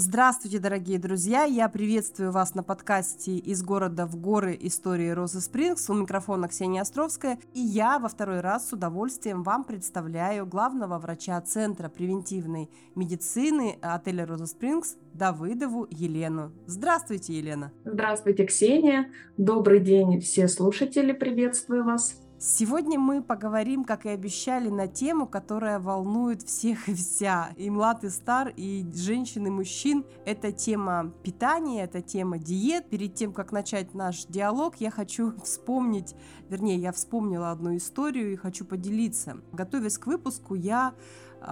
Здравствуйте, дорогие друзья! Я приветствую вас на подкасте «Из города в горы. Истории Розы Спрингс». У микрофона Ксения Островская. И я во второй раз с удовольствием вам представляю главного врача Центра превентивной медицины отеля «Роза Спрингс» Давыдову Елену. Здравствуйте, Елена! Здравствуйте, Ксения! Добрый день, все слушатели, приветствую вас! Сегодня мы поговорим, как и обещали, на тему, которая волнует всех и вся, и млад, и стар, и женщин, и мужчин. Это тема питания, это тема диет. Перед тем, как начать наш диалог, я хочу вспомнить, вернее, я вспомнила одну историю и хочу поделиться. Готовясь к выпуску, я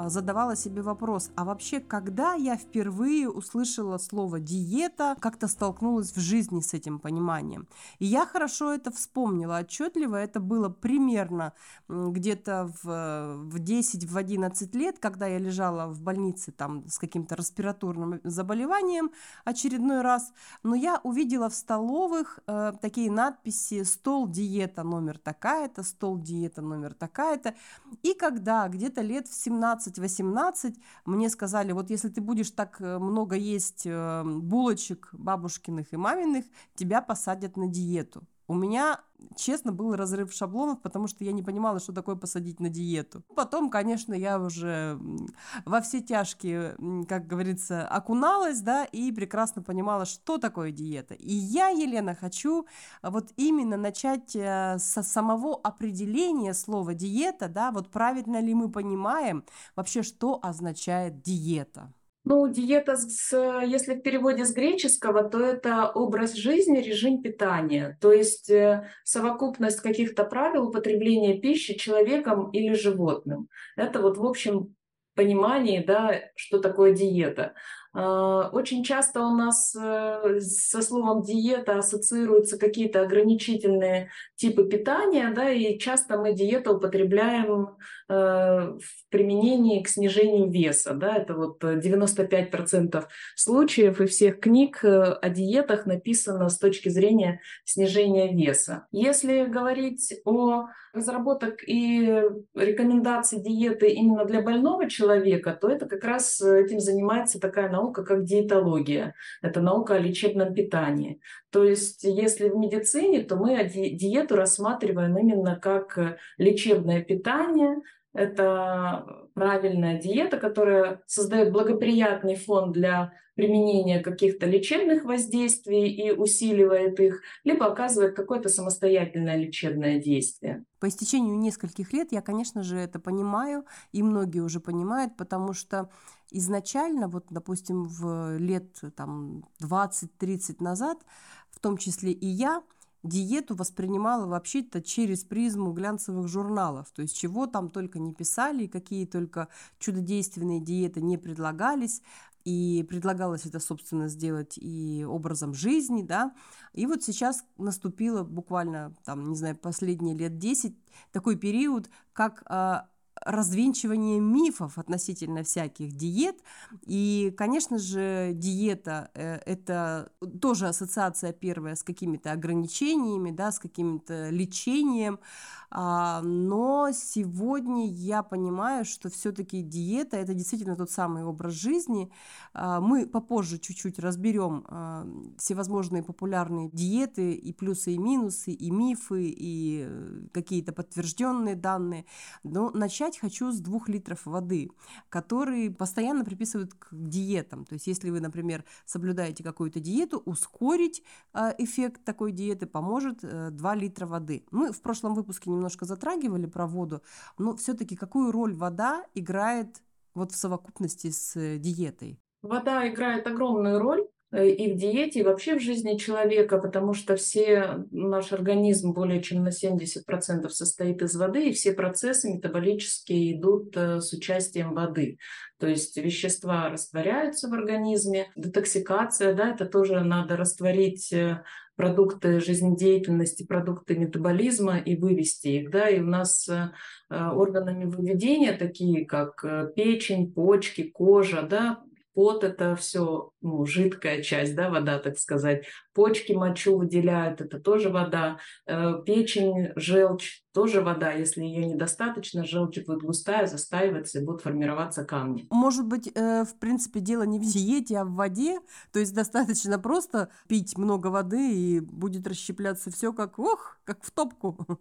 задавала себе вопрос, а вообще, когда я впервые услышала слово диета, как-то столкнулась в жизни с этим пониманием. И я хорошо это вспомнила отчетливо, это было примерно где-то в, в 10-11 лет, когда я лежала в больнице там с каким-то респираторным заболеванием очередной раз, но я увидела в столовых э, такие надписи «стол диета номер такая-то», «стол диета номер такая-то», и когда где-то лет в 17 17-18 мне сказали, вот если ты будешь так э, много есть э, булочек бабушкиных и маминых, тебя посадят на диету. У меня, честно, был разрыв шаблонов, потому что я не понимала, что такое посадить на диету. Потом, конечно, я уже во все тяжкие, как говорится, окуналась, да, и прекрасно понимала, что такое диета. И я, Елена, хочу вот именно начать э, со самого определения слова диета, да, вот правильно ли мы понимаем вообще, что означает диета. Ну, диета, с, если в переводе с греческого, то это образ жизни, режим питания, то есть э, совокупность каких-то правил употребления пищи человеком или животным. Это вот в общем понимании, да, что такое диета. А, очень часто у нас э, со словом диета ассоциируются какие-то ограничительные типы питания, да, и часто мы диету употребляем э, в применении к снижению веса, да, это вот 95% случаев и всех книг э, о диетах написано с точки зрения снижения веса. Если говорить о разработок и рекомендаций диеты именно для больного человека, то это как раз этим занимается такая наука, наука, как диетология. Это наука о лечебном питании. То есть, если в медицине, то мы диету рассматриваем именно как э, лечебное питание, это правильная диета, которая создает благоприятный фон для применения каких-то лечебных воздействий и усиливает их, либо оказывает какое-то самостоятельное лечебное действие. По истечению нескольких лет я, конечно же, это понимаю, и многие уже понимают, потому что изначально, вот, допустим, в лет там, 20-30 назад, в том числе и я, диету воспринимала вообще-то через призму глянцевых журналов, то есть чего там только не писали, какие только чудодейственные диеты не предлагались, и предлагалось это, собственно, сделать и образом жизни, да, и вот сейчас наступило буквально, там, не знаю, последние лет 10 такой период, как а, развенчивание мифов относительно всяких диет. И, конечно же, диета э, – это тоже ассоциация первая с какими-то ограничениями, да, с каким-то лечением. А, но сегодня я понимаю, что все-таки диета – это действительно тот самый образ жизни. А, мы попозже чуть-чуть разберем а, всевозможные популярные диеты, и плюсы, и минусы, и мифы, и э, какие-то подтвержденные данные. Но начать начать хочу с двух литров воды, которые постоянно приписывают к диетам. То есть если вы, например, соблюдаете какую-то диету, ускорить э, эффект такой диеты поможет 2 э, литра воды. Мы в прошлом выпуске немножко затрагивали про воду, но все-таки какую роль вода играет вот в совокупности с э, диетой? Вода играет огромную роль и в диете, и вообще в жизни человека, потому что все, наш организм более чем на 70% состоит из воды, и все процессы метаболические идут э, с участием воды. То есть вещества растворяются в организме, детоксикация, да, это тоже надо растворить э, продукты жизнедеятельности, продукты метаболизма и вывести их. Да? И у нас органами выведения, такие как печень, почки, кожа, да, пот – это все ну, жидкая часть, да, вода, так сказать. Почки мочу выделяют, это тоже вода. Э, печень, желчь – тоже вода. Если ее недостаточно, желчь будет густая, застаиваться и будут формироваться камни. Может быть, э, в принципе, дело не в диете, а в воде? То есть достаточно просто пить много воды, и будет расщепляться все как, ох, как в топку.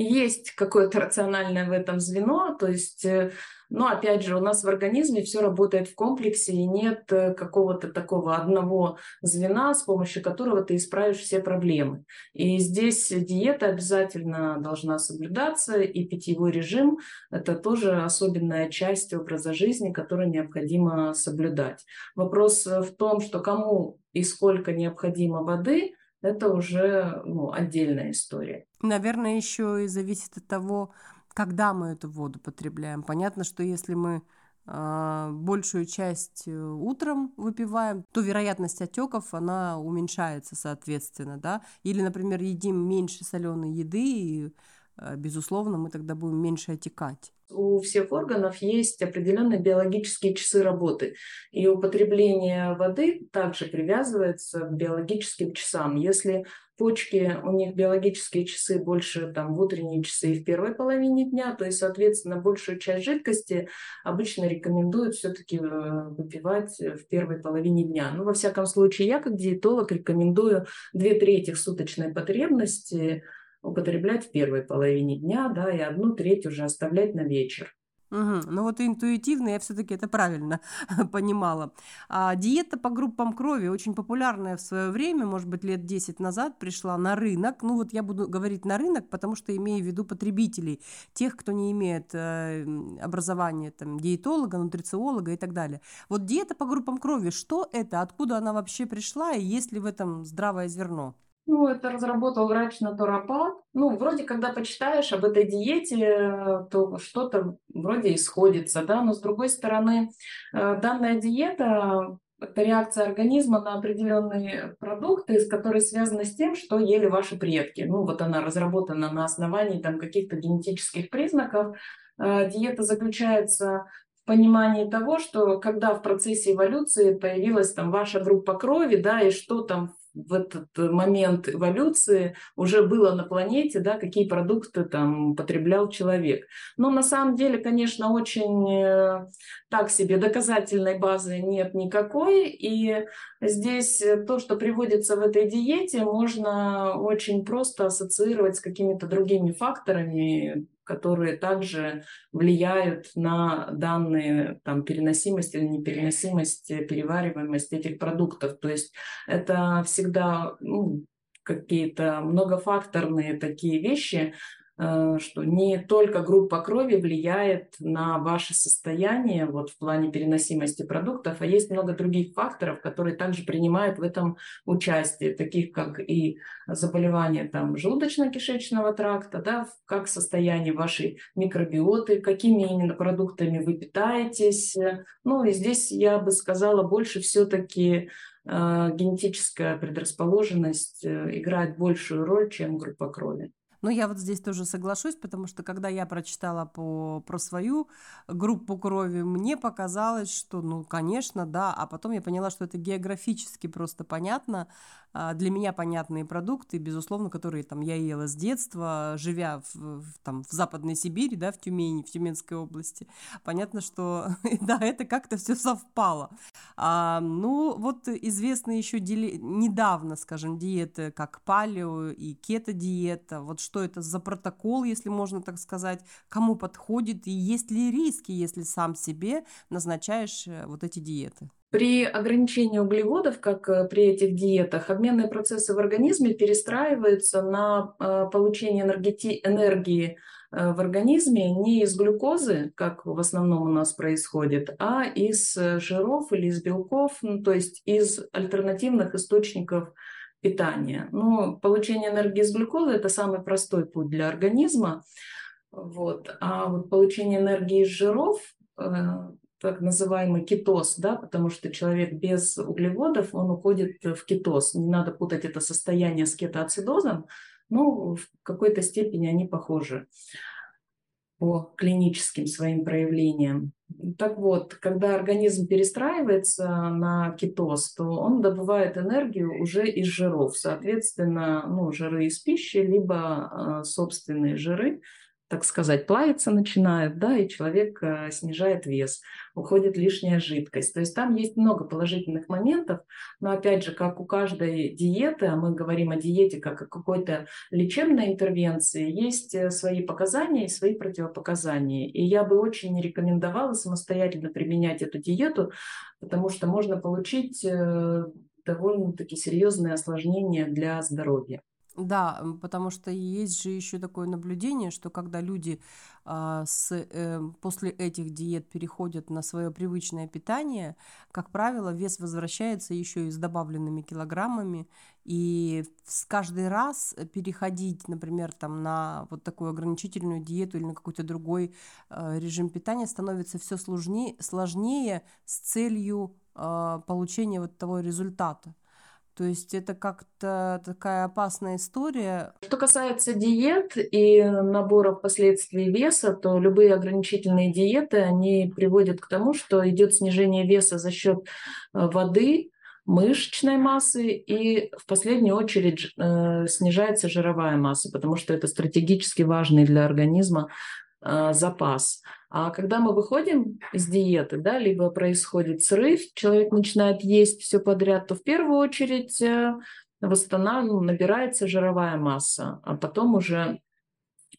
Есть какое-то рациональное в этом звено, то есть, э, но опять же, у нас в организме все работает в комплексе, и нет э, какого-то такого одного звена, с помощью которого ты исправишь все проблемы. И здесь диета обязательно должна соблюдаться, и питьевой режим – это тоже особенная часть образа жизни, которую необходимо соблюдать. Вопрос в том, что кому и сколько необходимо воды – это уже ну, отдельная история. Наверное, еще и зависит от того, когда мы эту воду потребляем. Понятно, что если мы э, большую часть э, утром выпиваем, то вероятность отеков она уменьшается, соответственно, да. Или, например, едим меньше соленой еды, и, э, безусловно, мы тогда будем меньше отекать у всех органов есть определенные биологические часы работы. И употребление воды также привязывается к биологическим часам. Если почки, у них биологические часы больше там, в утренние часы и в первой половине дня, то есть, соответственно, большую часть жидкости обычно рекомендуют все-таки э, выпивать в первой половине дня. Ну, во всяком случае, я как диетолог рекомендую две трети суточной потребности употреблять в первой половине дня, да, и одну треть уже оставлять на вечер. Угу. Ну вот интуитивно я все-таки это правильно понимала. А диета по группам крови очень популярная в свое время, может быть, лет 10 назад пришла на рынок. Ну вот я буду говорить на рынок, потому что имею в виду потребителей, тех, кто не имеет э, образования там, диетолога, нутрициолога и так далее. Вот диета по группам крови, что это, откуда она вообще пришла и есть ли в этом здравое зерно? Ну, это разработал врач натуропат. Ну, вроде, когда почитаешь об этой диете, то что-то вроде исходится, да, но с другой стороны, э, данная диета это реакция организма на определенные продукты, которые связаны с тем, что ели ваши предки. Ну, вот она разработана на основании там каких-то генетических признаков. Э, диета заключается в понимании того, что когда в процессе эволюции появилась там ваша группа крови, да, и что там в этот момент эволюции уже было на планете, да, какие продукты там потреблял человек. Но на самом деле, конечно, очень э, так себе доказательной базы нет никакой. И здесь то, что приводится в этой диете, можно очень просто ассоциировать с какими-то другими факторами, которые также влияют на данные там, переносимость или непереносимость, э, перевариваемость этих продуктов. То есть это всегда ну, какие-то многофакторные такие вещи, что не только группа крови влияет на ваше состояние вот, в плане переносимости продуктов, а есть много других факторов, которые также принимают в этом участие, таких как и заболевания там, желудочно-кишечного тракта, да, как состояние вашей микробиоты, какими именно продуктами вы питаетесь. Ну и здесь я бы сказала больше все-таки э, генетическая предрасположенность э, играет большую роль, чем группа крови. Но я вот здесь тоже соглашусь, потому что когда я прочитала по, про свою группу крови, мне показалось, что, ну, конечно, да, а потом я поняла, что это географически просто понятно, для меня понятные продукты, безусловно, которые там я ела с детства, живя в, в, там, в Западной Сибири, да, в Тюмени, в Тюменской области. Понятно, что, да, это как-то все совпало. А, ну, вот известны еще дели... недавно, скажем, диеты, как палео и кето-диета. Вот что это за протокол, если можно так сказать, кому подходит и есть ли риски, если сам себе назначаешь э, вот эти диеты? При ограничении углеводов, как э, при этих диетах, обменные процессы в организме перестраиваются на э, получение энергии, энергии э, в организме не из глюкозы, как в основном у нас происходит, а из жиров или из белков, ну, то есть из альтернативных источников питания. Но получение энергии из глюкозы – это самый простой путь для организма. Вот. А вот получение энергии из жиров так называемый кетоз, да, потому что человек без углеводов, он уходит в кетоз. Не надо путать это состояние с кетоацидозом, но в какой-то степени они похожи. по клиническим своим проявлениям. Так вот, когда организм перестраивается на кетоз, то он добывает энергию уже из жиров. Соответственно, ну, жиры из пищи, либо э, собственные жиры, так сказать, плавиться начинает, да, и человек э, снижает вес, уходит лишняя жидкость. То есть там есть много положительных моментов, но опять же, как у каждой диеты, а мы говорим о диете как о какой-то лечебной интервенции, есть э, свои показания и свои противопоказания. И я бы очень не рекомендовала самостоятельно применять эту диету, потому что можно получить э, довольно-таки серьезные осложнения для здоровья. Да, потому что есть же еще такое наблюдение, что когда люди а, с, э, после этих диет переходят на свое привычное питание, как правило, вес возвращается еще и с добавленными килограммами, и с каждый раз переходить, например, там на вот такую ограничительную диету или на какой-то другой э, режим питания становится все сложнее, сложнее с целью э, получения вот того результата. То есть это как-то такая опасная история. Что касается диет и набора впоследствии веса, то любые ограничительные диеты, они приводят к тому, что идет снижение веса за счет э, воды, мышечной массы и в последнюю очередь э, снижается жировая масса, потому что это стратегически важный для организма э, запас. А когда мы выходим из диеты, да, либо происходит срыв, человек начинает есть все подряд, то в первую очередь э, восстанавливается, ну, набирается жировая масса, а потом уже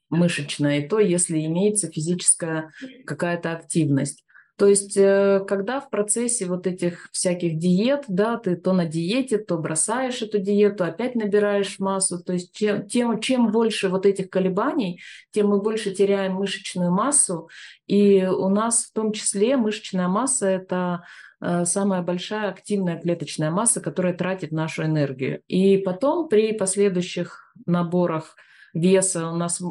мышечная, и то, если имеется физическая какая-то активность. То есть, э, когда в процессе вот этих всяких диет, да, ты то на диете, то бросаешь эту диету, опять набираешь массу, то есть чем, тем, чем больше вот этих колебаний, тем мы больше теряем мышечную массу, и у нас в том числе мышечная масса – это э, самая большая активная клеточная масса, которая тратит нашу энергию. И потом при последующих наборах веса у нас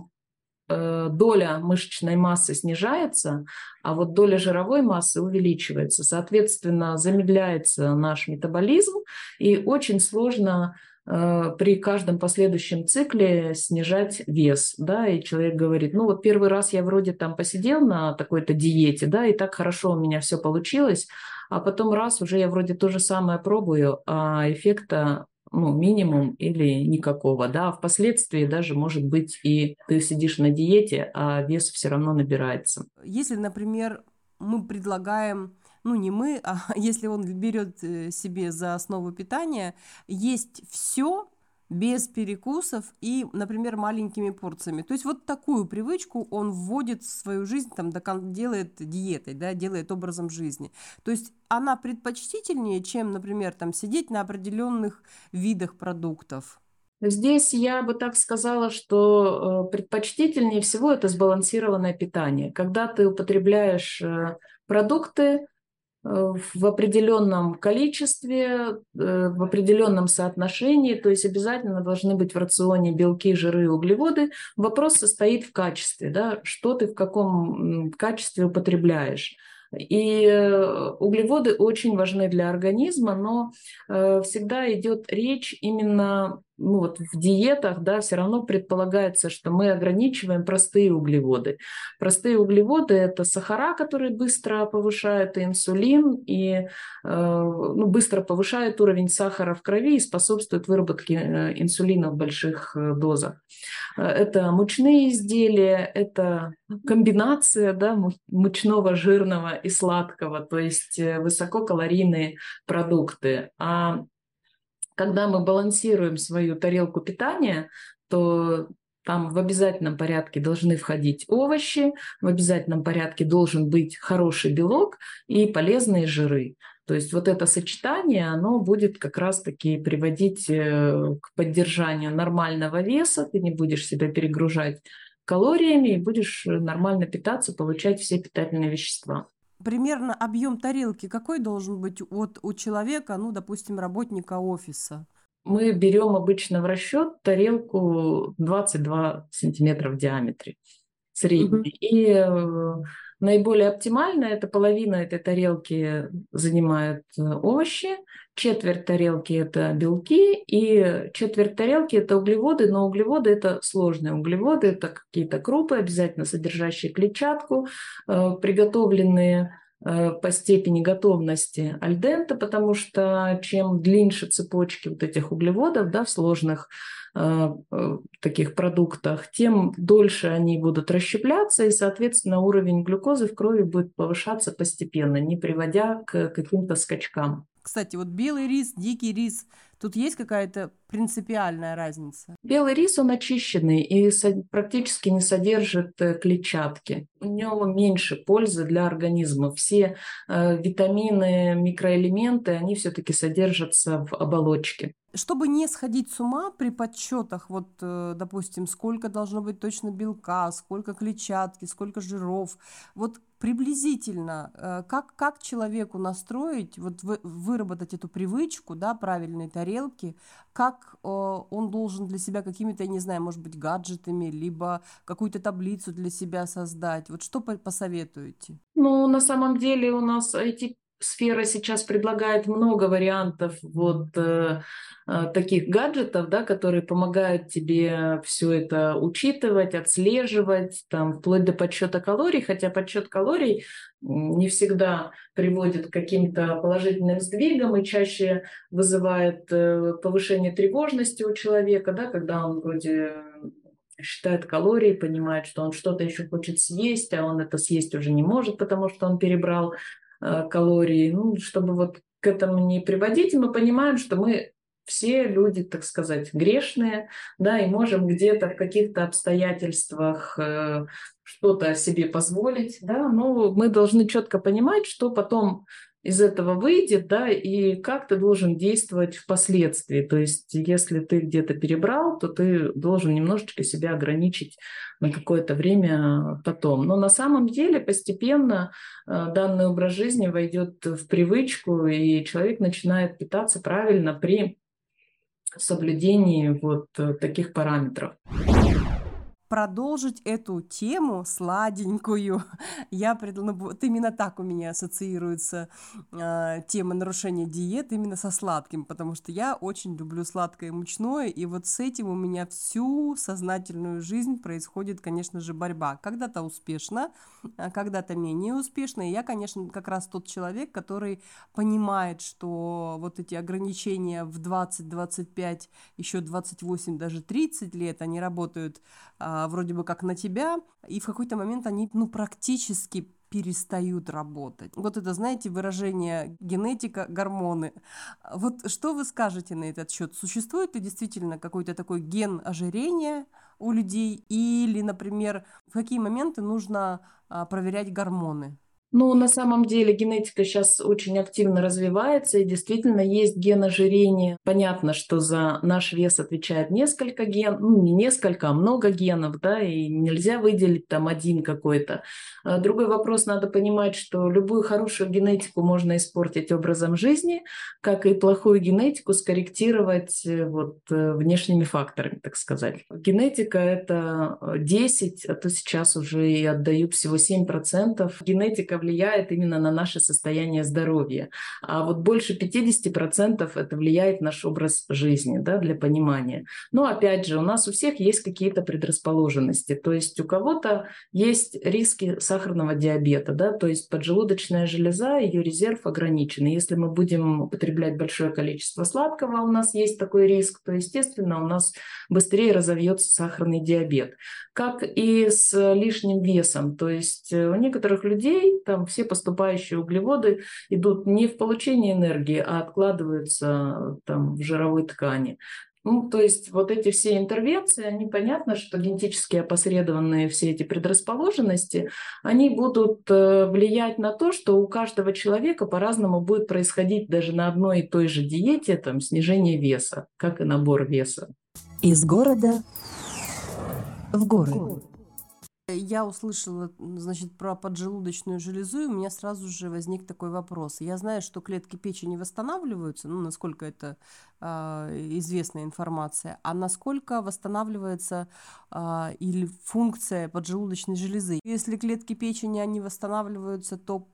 доля мышечной массы снижается, а вот доля жировой массы увеличивается. Соответственно, замедляется наш метаболизм, и очень сложно э, при каждом последующем цикле снижать вес, да, и человек говорит, ну вот первый раз я вроде там посидел на такой-то диете, да, и так хорошо у меня все получилось, а потом раз уже я вроде то же самое пробую, а эффекта ну, минимум или никакого, да, а впоследствии даже, может быть, и ты сидишь на диете, а вес все равно набирается. Если, например, мы предлагаем ну не мы, а если он берет э, себе за основу питания, есть все, без перекусов и, например, маленькими порциями. То есть вот такую привычку он вводит в свою жизнь, там, делает диетой, да, делает образом жизни. То есть она предпочтительнее, чем, например, там, сидеть на определенных видах продуктов. Здесь я бы так сказала, что э, предпочтительнее всего это сбалансированное питание. Когда ты употребляешь э, продукты, в определенном количестве, э, в определенном соотношении, то есть обязательно должны быть в рационе белки, жиры и углеводы. Вопрос состоит в качестве, да, что ты в каком качестве употребляешь. И э, углеводы очень важны для организма, но всегда идет речь именно ну вот в диетах, да, все равно предполагается, что мы ограничиваем простые углеводы. Простые углеводы – это сахара, которые быстро повышают инсулин и э, ну, быстро повышают уровень сахара в крови и способствуют выработке э, инсулина в больших э, дозах. Это мучные изделия, это комбинация да, мучного, жирного и сладкого, то есть высококалорийные продукты. А когда мы балансируем свою тарелку питания, то там в обязательном порядке должны входить овощи, в обязательном порядке должен быть хороший белок и полезные жиры. То есть вот это сочетание, оно будет как раз-таки приводить э, к поддержанию нормального веса, ты не будешь себя перегружать калориями и будешь нормально питаться, получать все питательные вещества примерно объем тарелки какой должен быть вот у человека, ну, допустим, работника офиса? Мы берем обычно в расчет тарелку 22 сантиметра в диаметре средний. Угу. И э, наиболее оптимально это половина этой тарелки занимает э, овощи, четверть тарелки это белки и четверть тарелки это углеводы, но углеводы это сложные углеводы, это какие-то крупы, обязательно содержащие клетчатку, э, приготовленные по степени готовности альдента, потому что чем длиннее цепочки вот этих углеводов да, в сложных э, э, таких продуктах, тем дольше они будут расщепляться, и, соответственно, уровень глюкозы в крови будет повышаться постепенно, не приводя к каким-то скачкам. Кстати, вот белый рис, дикий рис, тут есть какая-то принципиальная разница? Белый рис, он очищенный и практически не содержит э, клетчатки. У него меньше пользы для организма. Все э, витамины, микроэлементы, они все-таки содержатся в оболочке. Чтобы не сходить с ума при подсчетах, вот, э, допустим, сколько должно быть точно белка, сколько клетчатки, сколько жиров, вот приблизительно, как, как человеку настроить, вот вы, выработать эту привычку, да, правильной тарелки, как э, он должен для себя какими-то, я не знаю, может быть, гаджетами, либо какую-то таблицу для себя создать. Вот что посоветуете? Ну, на самом деле у нас эти сфера сейчас предлагает много вариантов вот э, э, таких гаджетов, да, которые помогают тебе все это учитывать, отслеживать, там, вплоть до подсчета калорий, хотя подсчет калорий не всегда приводит к каким-то положительным сдвигам и чаще вызывает э, повышение тревожности у человека, да, когда он вроде считает калории, понимает, что он что-то еще хочет съесть, а он это съесть уже не может, потому что он перебрал калорий. Ну, чтобы вот к этому не приводить, мы понимаем, что мы все люди, так сказать, грешные, да, и можем где-то в каких-то обстоятельствах э, что-то себе позволить, да, но мы должны четко понимать, что потом из этого выйдет, да, и как ты должен действовать впоследствии. То есть, если ты где-то перебрал, то ты должен немножечко себя ограничить на какое-то время потом. Но на самом деле постепенно э, данный образ жизни войдет в привычку, и человек начинает питаться правильно при соблюдении вот э, таких параметров продолжить эту тему сладенькую. Я пред... ну, вот именно так у меня ассоциируется э, тема нарушения диеты именно со сладким, потому что я очень люблю сладкое и мучное, и вот с этим у меня всю сознательную жизнь происходит, конечно же, борьба. Когда-то успешно, а когда-то менее успешно, и я, конечно, как раз тот человек, который понимает, что вот эти ограничения в 20, 25, еще 28, даже 30 лет, они работают а, вроде бы как на тебя, и в какой-то момент они, ну, практически перестают работать. Вот это, знаете, выражение генетика, гормоны. Вот что вы скажете на этот счет? Существует ли действительно какой-то такой ген ожирения у людей? Или, например, в какие моменты нужно а, проверять гормоны? Ну, на самом деле генетика сейчас очень активно развивается, и действительно есть ген ожирения. Понятно, что за наш вес отвечает несколько ген, ну, не несколько, а много генов, да, и нельзя выделить там один какой-то. А другой вопрос, надо понимать, что любую хорошую генетику можно испортить образом жизни, как и плохую генетику скорректировать э, вот э, внешними факторами, так сказать. Генетика – это 10, а то сейчас уже и отдают всего 7%. Генетика влияет именно на наше состояние здоровья. А вот больше 50% это влияет наш образ жизни, да, для понимания. Но опять же, у нас у всех есть какие-то предрасположенности. То есть у кого-то есть риски сахарного диабета, да, то есть поджелудочная железа, ее резерв ограничен. И если мы будем употреблять большое количество сладкого, у нас есть такой риск, то, естественно, у нас быстрее разовьется сахарный диабет. Как и с лишним весом. То есть у некоторых людей там все поступающие углеводы идут не в получение энергии, а откладываются там в жировой ткани. Ну, то есть вот эти все интервенции, они понятно, что генетически опосредованные все эти предрасположенности, они будут э, влиять на то, что у каждого человека по-разному будет происходить даже на одной и той же диете там, снижение веса, как и набор веса. Из города в горы. Я услышала, значит, про поджелудочную железу, и у меня сразу же возник такой вопрос. Я знаю, что клетки печени восстанавливаются, ну, насколько это э, известная информация, а насколько восстанавливается э, или функция поджелудочной железы. Если клетки печени, они восстанавливаются, то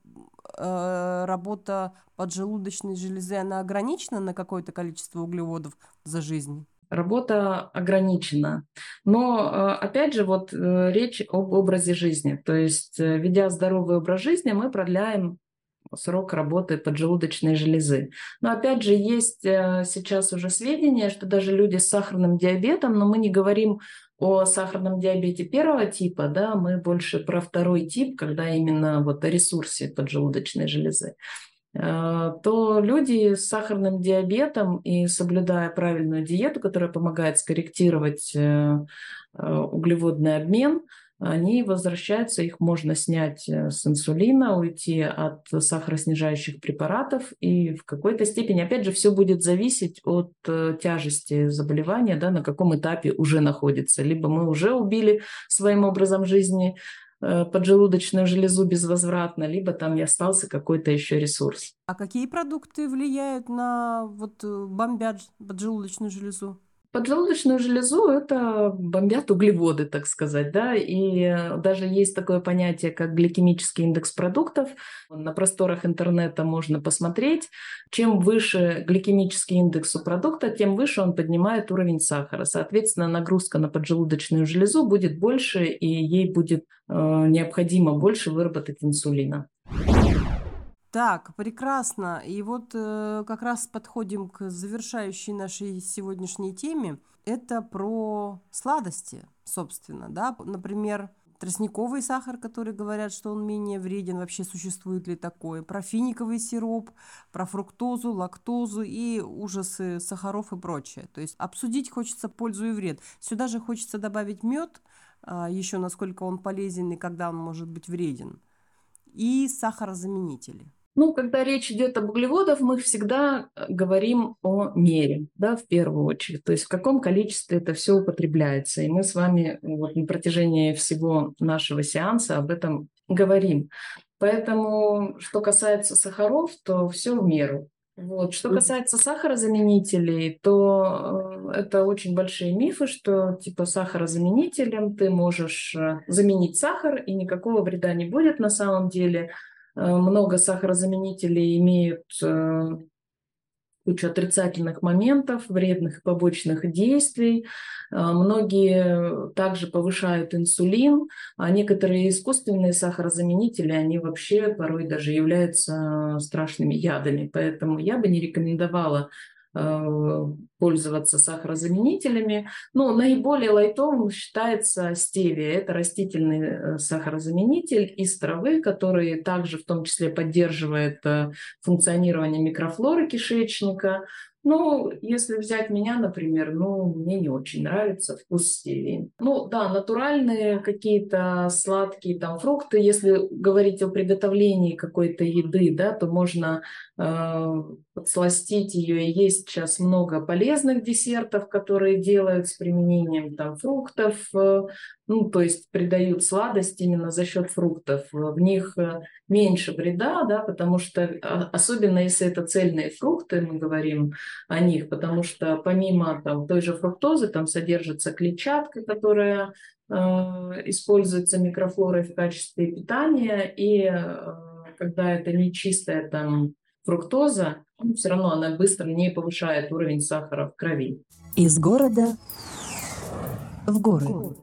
э, работа поджелудочной железы, она ограничена на какое-то количество углеводов за жизнь? Работа ограничена. Но, э, опять же, вот э, речь об образе жизни. То есть, э, ведя здоровый образ жизни, мы продляем срок работы поджелудочной железы. Но опять же, есть сейчас уже сведения, что даже люди с сахарным диабетом, но мы не говорим о сахарном диабете первого типа, да, мы больше про второй тип, когда именно вот о ресурсе поджелудочной железы. Э, то люди с сахарным диабетом и соблюдая правильную диету, которая помогает скорректировать э, э, углеводный обмен, они возвращаются, их можно снять с инсулина, уйти от сахароснижающих препаратов, и в какой-то степени, опять же, все будет зависеть от тяжести заболевания, да, на каком этапе уже находится. Либо мы уже убили своим образом жизни поджелудочную железу безвозвратно, либо там и остался какой-то еще ресурс. А какие продукты влияют на вот э, бомбят поджелудочную железу? Поджелудочную железу это бомбят углеводы, так сказать, да, и даже есть такое понятие, как гликемический индекс продуктов. На просторах интернета можно посмотреть. Чем выше гликемический индекс у продукта, тем выше он поднимает уровень сахара. Соответственно, нагрузка на поджелудочную железу будет больше, и ей будет э, необходимо больше выработать инсулина. Так, прекрасно. И вот э, как раз подходим к завершающей нашей сегодняшней теме. Это про сладости, собственно, да. Например, тростниковый сахар, который говорят, что он менее вреден, вообще существует ли такое, про финиковый сироп, про фруктозу, лактозу и ужасы сахаров и прочее. То есть обсудить хочется пользу и вред. Сюда же хочется добавить мед, а, еще насколько он полезен и когда он может быть вреден, и сахарозаменители. Ну, когда речь идет об углеводах, мы всегда э, говорим о мере, да, в первую очередь. То есть в каком количестве это все употребляется. И мы с вами вот на протяжении всего нашего сеанса об этом говорим. Поэтому, что касается сахаров, то все в меру. Вот. Что касается сахарозаменителей, то э, это очень большие мифы, что типа сахарозаменителем ты можешь э, заменить сахар, и никакого вреда не будет на самом деле. Э, много сахарозаменителей имеют э, кучу отрицательных моментов, вредных побочных действий. Э, многие также повышают инсулин, а некоторые искусственные сахарозаменители, они вообще порой даже являются страшными ядами. Поэтому я бы не рекомендовала пользоваться сахарозаменителями. Но наиболее лайтовым считается стевия. Это растительный э, сахарозаменитель из травы, который также в том числе поддерживает э, функционирование микрофлоры кишечника, ну, если взять меня, например, ну, мне не очень нравится вкус стевии. Ну, да, натуральные какие-то сладкие там фрукты. Если говорить о приготовлении какой-то еды, да, то можно э, подсластить ее. И есть сейчас много полезных десертов, которые делают с применением там фруктов, э, ну, то есть придают сладость именно за счет фруктов. В них э, меньше вреда, да, потому что, а, особенно если это цельные фрукты, мы говорим о них, потому что помимо там, той же фруктозы там содержится клетчатка, которая э, используется микрофлорой в качестве питания, и э, когда это не чистая там фруктоза, ну, все равно она быстро не повышает уровень сахара в крови. Из города в горы.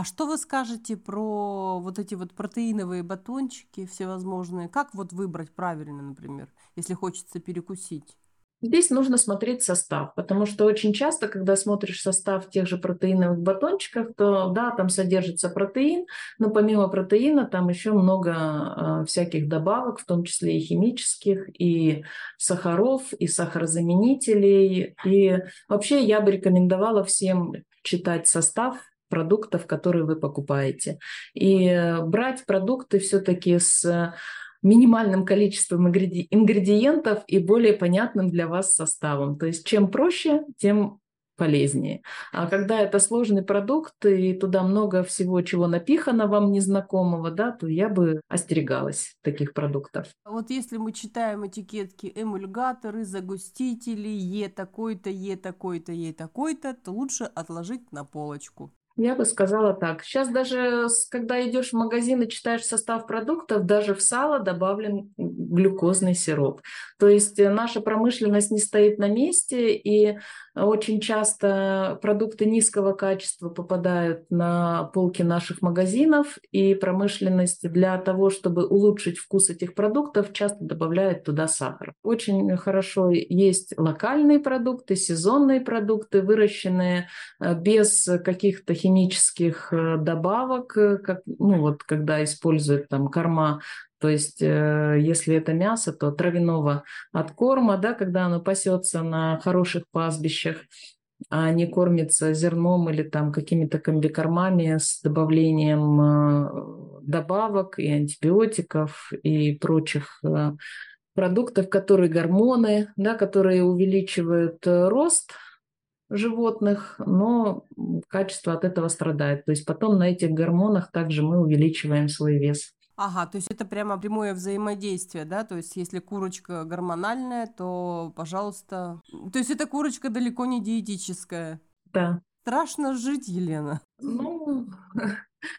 А что вы скажете про вот эти вот протеиновые батончики всевозможные? Как вот выбрать правильно, например, если хочется перекусить? Здесь нужно смотреть состав, потому что очень часто, когда смотришь состав тех же протеиновых батончиков, то да, там содержится протеин, но помимо протеина там еще много э, всяких добавок, в том числе и химических, и сахаров, и сахарозаменителей. И вообще я бы рекомендовала всем читать состав продуктов, которые вы покупаете. И э, брать продукты все-таки с минимальным количеством ингредиентов и более понятным для вас составом. То есть чем проще, тем полезнее. А когда это сложный продукт и туда много всего, чего напихано вам незнакомого, да, то я бы остерегалась таких продуктов. Вот если мы читаем этикетки эмульгаторы, загустители, Е такой-то, Е такой-то, Е такой-то, то лучше отложить на полочку. Я бы сказала так. Сейчас даже, когда идешь в магазин и читаешь состав продуктов, даже в сало добавлен глюкозный сироп. То есть э, наша промышленность не стоит на месте, и очень часто продукты низкого качества попадают на полки наших магазинов, и промышленность для того, чтобы улучшить вкус этих продуктов, часто добавляет туда сахар. Очень хорошо есть локальные продукты, сезонные продукты, выращенные э, без каких-то химических э, добавок, э, как, ну вот когда используют там корма то есть, э, если это мясо, то травяного откорма, да, когда оно пасется на хороших пастбищах, а не кормится зерном или там какими-то комбикормами с добавлением э, добавок и антибиотиков и прочих э, продуктов, которые гормоны, да, которые увеличивают рост животных, но качество от этого страдает. То есть потом на этих гормонах также мы увеличиваем свой вес. Ага, то есть это прямо прямое взаимодействие, да? То есть если курочка гормональная, то, пожалуйста... То есть эта курочка далеко не диетическая. Да. Страшно жить, Елена. Ну,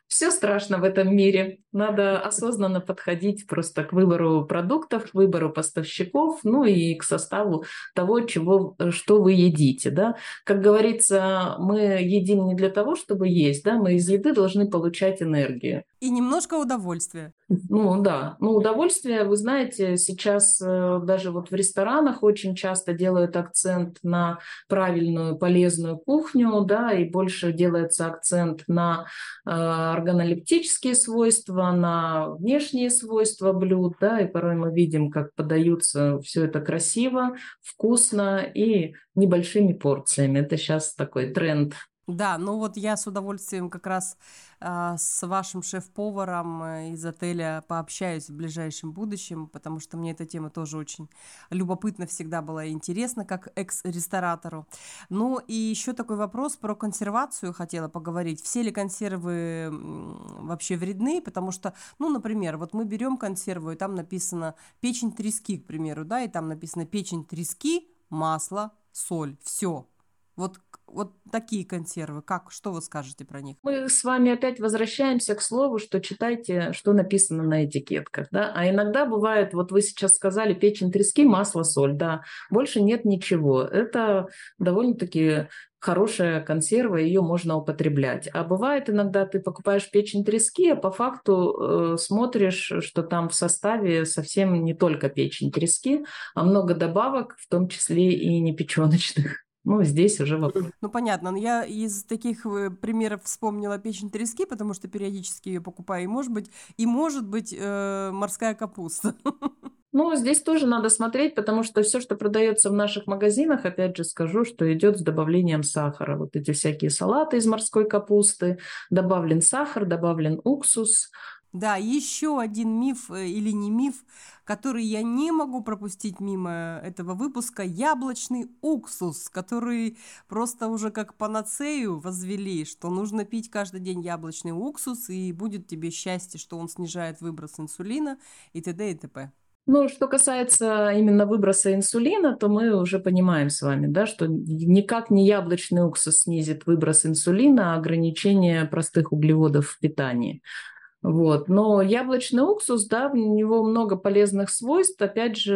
все страшно в этом мире. Надо осознанно подходить просто к выбору продуктов, к выбору поставщиков, ну и к составу того, чего, что вы едите. Да? Как говорится, мы едим не для того, чтобы есть, да? мы из еды должны получать энергию. И немножко удовольствия. Ну да, ну удовольствие, вы знаете, сейчас э, даже вот в ресторанах очень часто делают акцент на правильную, полезную кухню, да, и больше делается акцент на э, органолептические свойства, на внешние свойства блюд, да, и порой мы видим, как подаются все это красиво, вкусно и небольшими порциями. Это сейчас такой тренд да, ну вот я с удовольствием как раз э, с вашим шеф-поваром э, из отеля пообщаюсь в ближайшем будущем, потому что мне эта тема тоже очень любопытна всегда была и интересна, как экс-ресторатору. Ну и еще такой вопрос про консервацию хотела поговорить. Все ли консервы вообще вредны? Потому что, ну, например, вот мы берем консерву, и там написано печень трески, к примеру, да, и там написано печень трески, масло, соль, все. Вот вот такие консервы, как, что вы скажете про них? Мы с вами опять возвращаемся к слову, что читайте, что написано на этикетках, да, а иногда бывает, вот вы сейчас сказали печень трески, масло, соль, да, больше нет ничего. Это довольно-таки хорошая консерва, ее можно употреблять. А бывает иногда ты покупаешь печень трески, а по факту э, смотришь, что там в составе совсем не только печень трески, а много добавок, в том числе и не печеночных. Ну, здесь уже вопрос. Ну, понятно. Но я из таких э, примеров вспомнила печень трески, потому что периодически ее покупаю. И, может быть, и может быть э, морская капуста. Ну, здесь тоже надо смотреть, потому что все, что продается в наших магазинах, опять же скажу, что идет с добавлением сахара. Вот эти всякие салаты из морской капусты, добавлен сахар, добавлен уксус, да, еще один миф э, или не миф, который я не могу пропустить мимо этого выпуска, яблочный уксус, который просто уже как панацею возвели, что нужно пить каждый день яблочный уксус, и будет тебе счастье, что он снижает выброс инсулина и т.д. и т.п. Ну, что касается именно выброса инсулина, то мы уже понимаем с вами, да, что никак не яблочный уксус снизит выброс инсулина, а ограничение простых углеводов в питании. Вот. Но яблочный уксус, да, у него много полезных свойств. Опять же,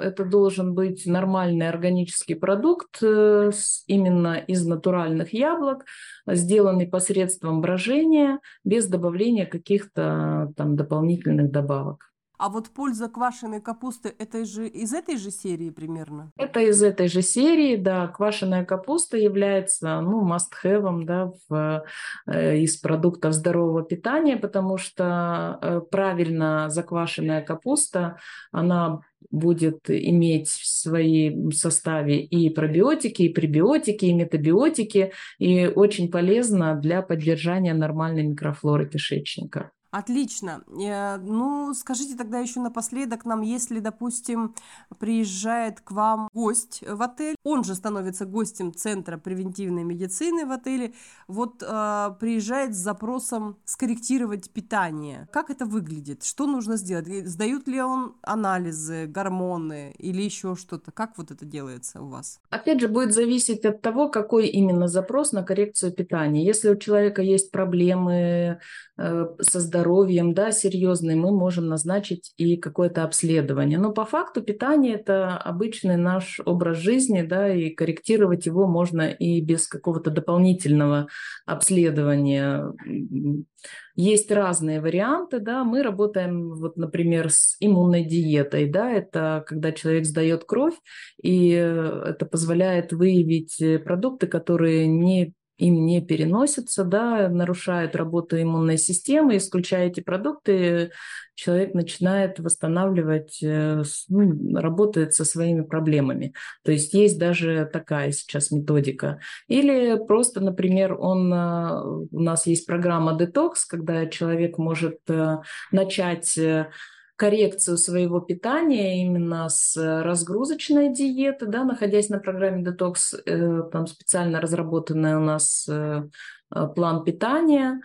это должен быть нормальный органический продукт э, именно из натуральных яблок, сделанный посредством брожения, без добавления каких-то там дополнительных добавок. А вот польза квашеной капусты это же из этой же серии примерно? Это из этой же серии, да. Квашеная капуста является ну, must-have да, в, э, из продуктов здорового питания, потому что э, правильно заквашенная капуста, она будет иметь в своем составе и пробиотики, и пребиотики, и метабиотики, и очень полезно для поддержания нормальной микрофлоры кишечника. Отлично. Э, ну, скажите тогда еще напоследок нам, если, допустим, приезжает к вам гость в отель, он же становится гостем Центра превентивной медицины в отеле, вот э, приезжает с запросом скорректировать питание. Как это выглядит? Что нужно сделать? Сдают ли он анализы, гормоны или еще что-то? Как вот это делается у вас? Опять же, будет зависеть от того, какой именно запрос на коррекцию питания. Если у человека есть проблемы э, со здоровьем, здоровьем, да, серьезный, мы можем назначить и какое-то обследование. Но по факту питание – это обычный наш образ жизни, да, и корректировать его можно и без какого-то дополнительного обследования. Есть разные варианты, да, мы работаем, вот, например, с иммунной диетой, да, это когда человек сдает кровь, и это позволяет выявить продукты, которые не им не переносятся, да, нарушают работу иммунной системы, исключая эти продукты, человек начинает восстанавливать, э, ну, работает со своими проблемами. То есть есть даже такая сейчас методика. Или просто, например, он, э, у нас есть программа детокс, когда человек может э, начать коррекцию своего питания именно с разгрузочной диеты, да, находясь на программе детокс, э, там специально разработанная у нас э, э, план питания,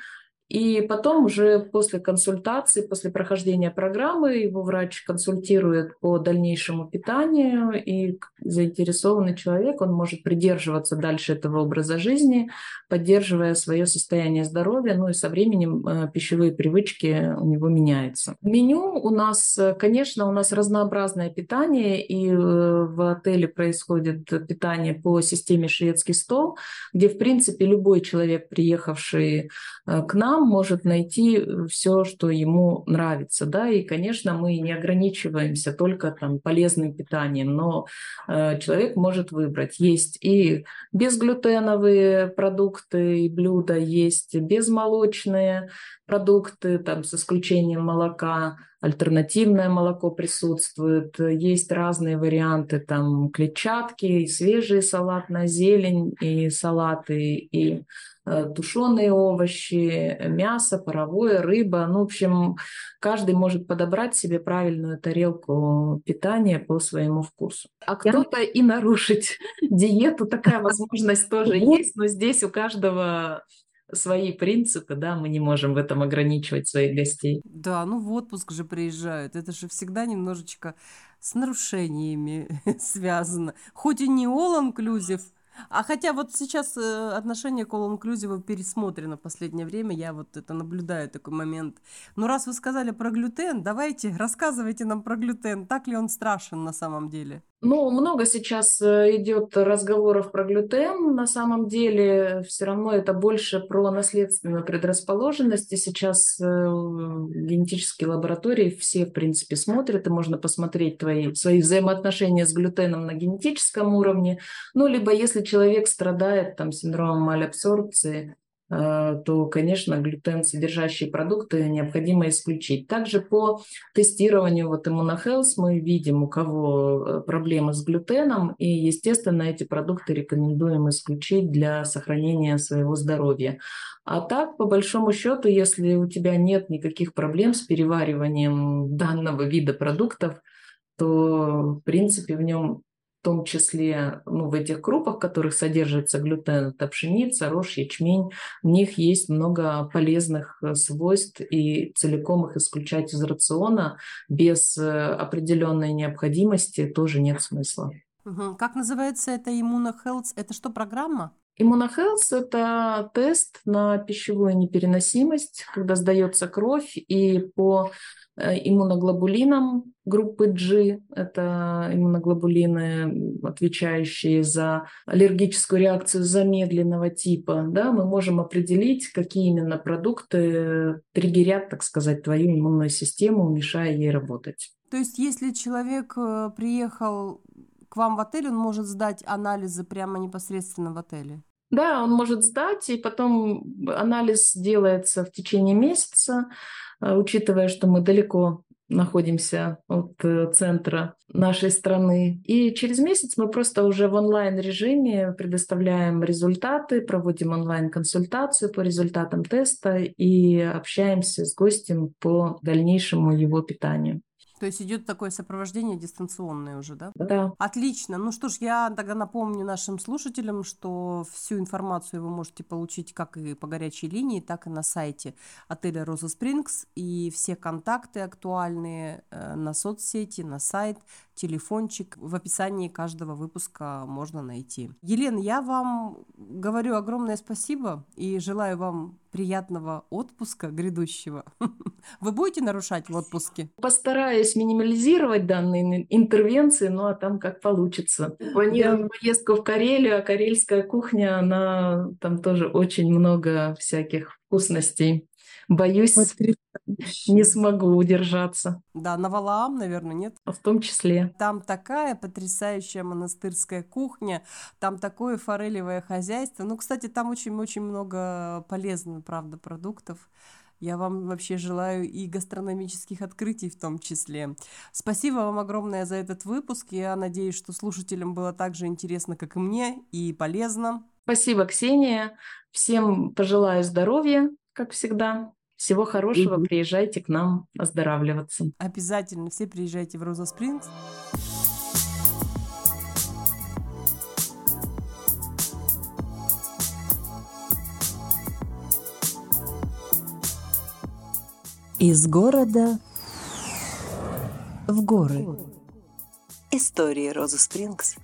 и потом уже после консультации, после прохождения программы, его врач консультирует по дальнейшему питанию, и заинтересованный человек, он может придерживаться дальше этого образа жизни, поддерживая свое состояние здоровья, ну и со временем э, пищевые привычки у него меняются. Меню у нас, конечно, у нас разнообразное питание, и э, в отеле происходит питание по системе шведский стол, где, в принципе, любой человек, приехавший э, к нам, сам может найти э, все, что ему нравится, да, и, конечно, мы не ограничиваемся только там полезным питанием, но э, человек может выбрать. Есть и безглютеновые продукты и блюда, есть безмолочные продукты, там, с исключением молока, альтернативное молоко присутствует, есть разные варианты, там, клетчатки, и свежие салатная зелень, и салаты, и Э, тушеные овощи, мясо, паровое, рыба. Ну, в общем, каждый может подобрать себе правильную тарелку питания по своему вкусу. А кто-то и нарушить диету, такая возможность тоже есть, но здесь у каждого свои принципы, да, мы не можем в этом ограничивать своих гостей. Да, ну в отпуск же приезжают, это же всегда немножечко с нарушениями связано. Хоть и не all inclusive, а хотя вот сейчас э, отношение к all inclusive пересмотрено в последнее время, я вот это наблюдаю такой момент. Но раз вы сказали про глютен, давайте рассказывайте нам про глютен, так ли он страшен на самом деле? Ну, много сейчас э, идет разговоров про глютен. На самом деле, все равно это больше про наследственную предрасположенность. И сейчас э, генетические лаборатории все, в принципе, смотрят, и можно посмотреть твои, свои взаимоотношения с глютеном на генетическом уровне. Ну, либо если человек страдает там, синдромом малябсорбции, то, конечно, глютен содержащие продукты необходимо исключить. Также по тестированию вот иммунохелс мы видим, у кого э, проблемы с глютеном, и, естественно, эти продукты рекомендуем исключить для сохранения своего здоровья. А так, по большому счету, если у тебя нет никаких проблем с перевариванием данного вида продуктов, то, в принципе, в нем в том числе ну, в этих крупах, в которых содержится глютен, это пшеница, рожь, ячмень, в них есть много полезных э, свойств, и целиком их исключать из рациона без э, определенной необходимости тоже нет смысла. Угу. Как называется это иммунохелс? Это что, программа? Иммунохелс – это тест на пищевую непереносимость, когда сдается кровь, и по Э, иммуноглобулинам группы G. Это иммуноглобулины, отвечающие за аллергическую реакцию замедленного типа. Да, мы можем определить, какие именно продукты триггерят, так сказать, твою иммунную систему, мешая ей работать. То есть, если человек э, приехал к вам в отель, он может сдать анализы прямо непосредственно в отеле? Да, он может сдать, и потом анализ делается в течение месяца. А, учитывая, что мы далеко находимся от э, центра нашей страны. И через месяц мы просто уже в онлайн-режиме предоставляем результаты, проводим онлайн-консультацию по результатам теста и общаемся с гостем по дальнейшему его питанию. То есть идет такое сопровождение дистанционное уже, да? Да. Отлично. Ну что ж, я тогда напомню нашим слушателям, что всю информацию вы можете получить как и по горячей линии, так и на сайте отеля Роза Спрингс. И все контакты актуальные э, на соцсети, на сайт, телефончик в описании каждого выпуска можно найти. Елена, я вам говорю огромное спасибо и желаю вам приятного отпуска грядущего. Вы будете нарушать в отпуске? Постараюсь минимализировать данные интервенции, ну а там как получится. Планируем поездку в Карелию, а карельская кухня, она там тоже очень много всяких вкусностей. Боюсь, не смогу удержаться. Да, на Валаам, наверное, нет? В том числе. Там такая потрясающая монастырская кухня, там такое форелевое хозяйство. Ну, кстати, там очень-очень много полезных, правда, продуктов. Я вам вообще желаю и гастрономических открытий в том числе. Спасибо вам огромное за этот выпуск. Я надеюсь, что слушателям было так же интересно, как и мне, и полезно. Спасибо, Ксения. Всем пожелаю здоровья, как всегда. Всего хорошего, угу. приезжайте к нам оздоравливаться. Обязательно все приезжайте в Роза Спрингс. Из города в горы. Истории Роза Спрингс.